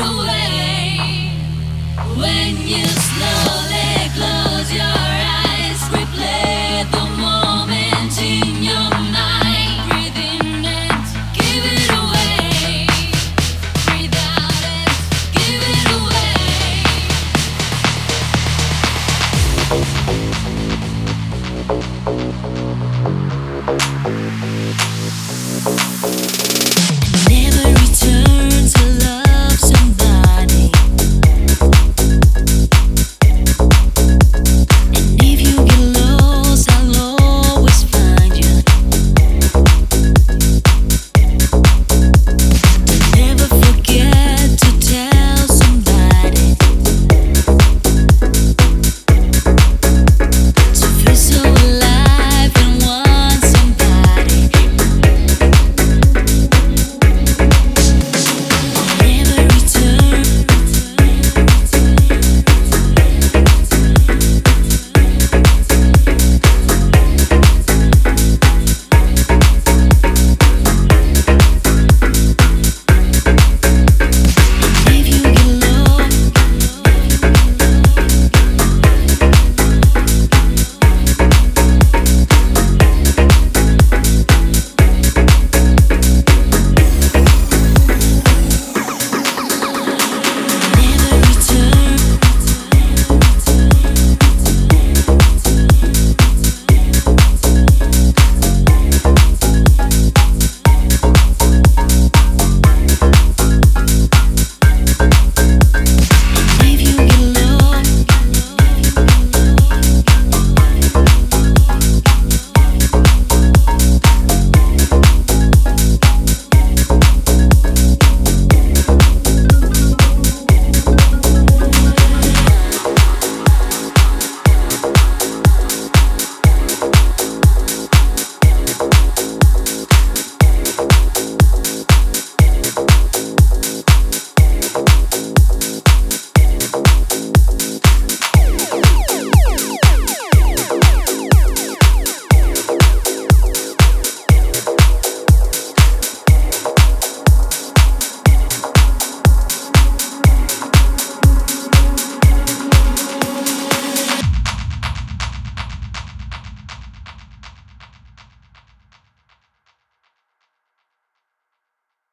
away when you slowly close your eyes.